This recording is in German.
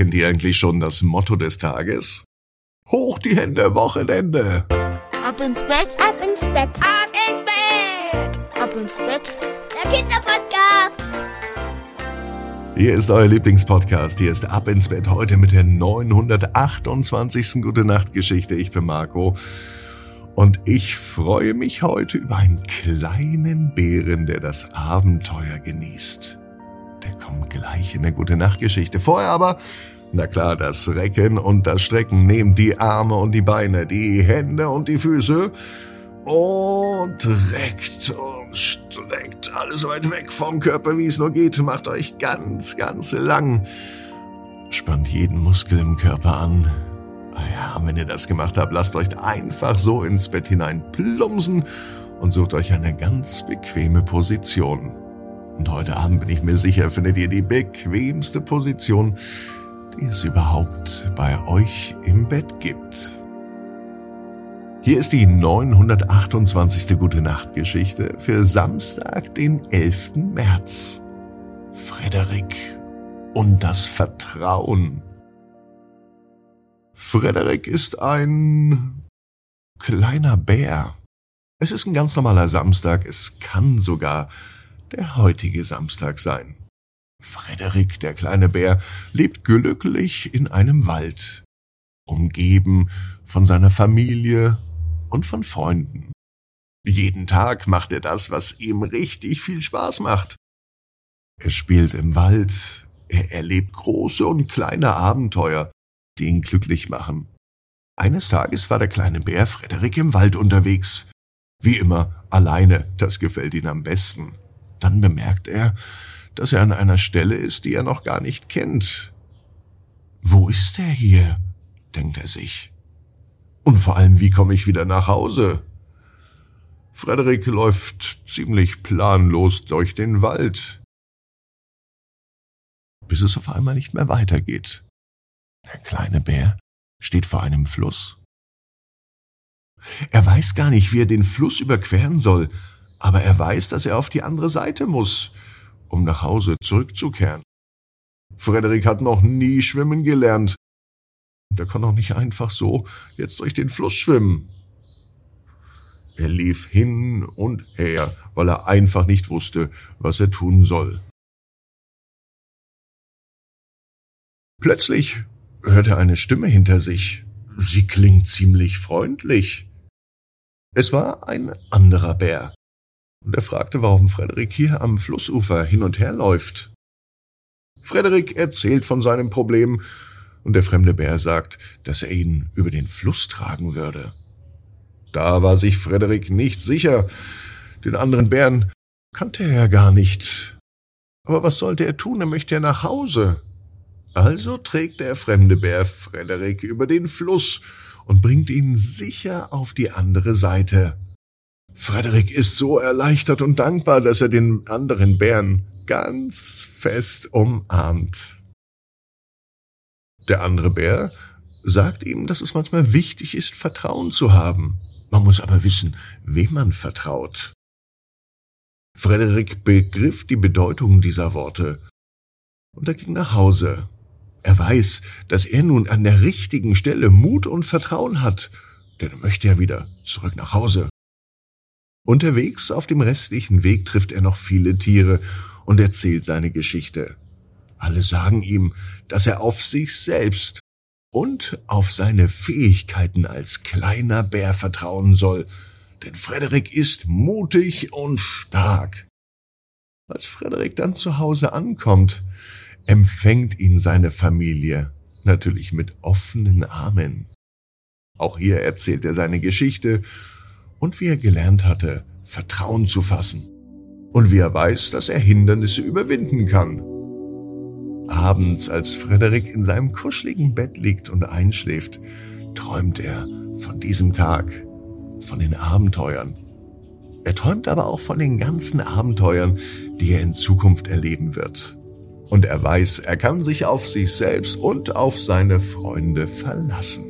kennt ihr eigentlich schon das Motto des Tages? Hoch die Hände, Wochenende! Ab ins Bett, ab ins Bett, ab ins Bett, ab ins Bett. Der Kinderpodcast. Hier ist euer Lieblingspodcast. Hier ist Ab ins Bett heute mit der 928. Gute Nacht Geschichte. Ich bin Marco. Und ich freue mich heute über einen kleinen Bären, der das Abenteuer genießt. Der kommt gleich in der Gute Nacht Geschichte. Vorher aber, na klar, das Recken und das Strecken. Nehmt die Arme und die Beine, die Hände und die Füße und reckt und streckt alles weit weg vom Körper, wie es nur geht. Macht euch ganz, ganz lang. Spannt jeden Muskel im Körper an. Ah ja, wenn ihr das gemacht habt, lasst euch einfach so ins Bett hinein plumpsen und sucht euch eine ganz bequeme Position. Und heute Abend bin ich mir sicher, findet ihr die bequemste Position, die es überhaupt bei euch im Bett gibt. Hier ist die 928. Gute Nacht Geschichte für Samstag, den 11. März. Frederik und das Vertrauen. Frederik ist ein kleiner Bär. Es ist ein ganz normaler Samstag, es kann sogar der heutige Samstag sein. Frederik, der kleine Bär, lebt glücklich in einem Wald, umgeben von seiner Familie und von Freunden. Jeden Tag macht er das, was ihm richtig viel Spaß macht. Er spielt im Wald, er erlebt große und kleine Abenteuer, die ihn glücklich machen. Eines Tages war der kleine Bär Frederik im Wald unterwegs. Wie immer, alleine, das gefällt ihm am besten. Dann bemerkt er, dass er an einer Stelle ist, die er noch gar nicht kennt. Wo ist er hier? denkt er sich. Und vor allem, wie komme ich wieder nach Hause? Frederik läuft ziemlich planlos durch den Wald, bis es auf einmal nicht mehr weitergeht. Der kleine Bär steht vor einem Fluss. Er weiß gar nicht, wie er den Fluss überqueren soll, aber er weiß, dass er auf die andere Seite muss, um nach Hause zurückzukehren. Frederik hat noch nie schwimmen gelernt der kann doch nicht einfach so jetzt durch den Fluss schwimmen. Er lief hin und her, weil er einfach nicht wusste, was er tun soll. Plötzlich hört er eine Stimme hinter sich. Sie klingt ziemlich freundlich. Es war ein anderer Bär, und er fragte, warum Frederik hier am Flussufer hin und her läuft. Frederik erzählt von seinem Problem und der fremde Bär sagt, dass er ihn über den Fluss tragen würde. Da war sich Frederik nicht sicher. Den anderen Bären kannte er gar nicht. Aber was sollte er tun? Er möchte ja nach Hause. Also trägt der fremde Bär Frederik über den Fluss und bringt ihn sicher auf die andere Seite. Frederik ist so erleichtert und dankbar, dass er den anderen Bären ganz fest umarmt. Der andere Bär sagt ihm, dass es manchmal wichtig ist, Vertrauen zu haben. Man muss aber wissen, wem man vertraut. Frederik begriff die Bedeutung dieser Worte und er ging nach Hause. Er weiß, dass er nun an der richtigen Stelle Mut und Vertrauen hat, denn er möchte ja wieder zurück nach Hause. Unterwegs auf dem restlichen Weg trifft er noch viele Tiere und erzählt seine Geschichte. Alle sagen ihm, dass er auf sich selbst und auf seine Fähigkeiten als kleiner Bär vertrauen soll, denn Frederik ist mutig und stark. Als Frederik dann zu Hause ankommt, empfängt ihn seine Familie, natürlich mit offenen Armen. Auch hier erzählt er seine Geschichte und wie er gelernt hatte, Vertrauen zu fassen und wie er weiß, dass er Hindernisse überwinden kann. Abends, als Frederik in seinem kuscheligen Bett liegt und einschläft, träumt er von diesem Tag, von den Abenteuern. Er träumt aber auch von den ganzen Abenteuern, die er in Zukunft erleben wird. Und er weiß, er kann sich auf sich selbst und auf seine Freunde verlassen.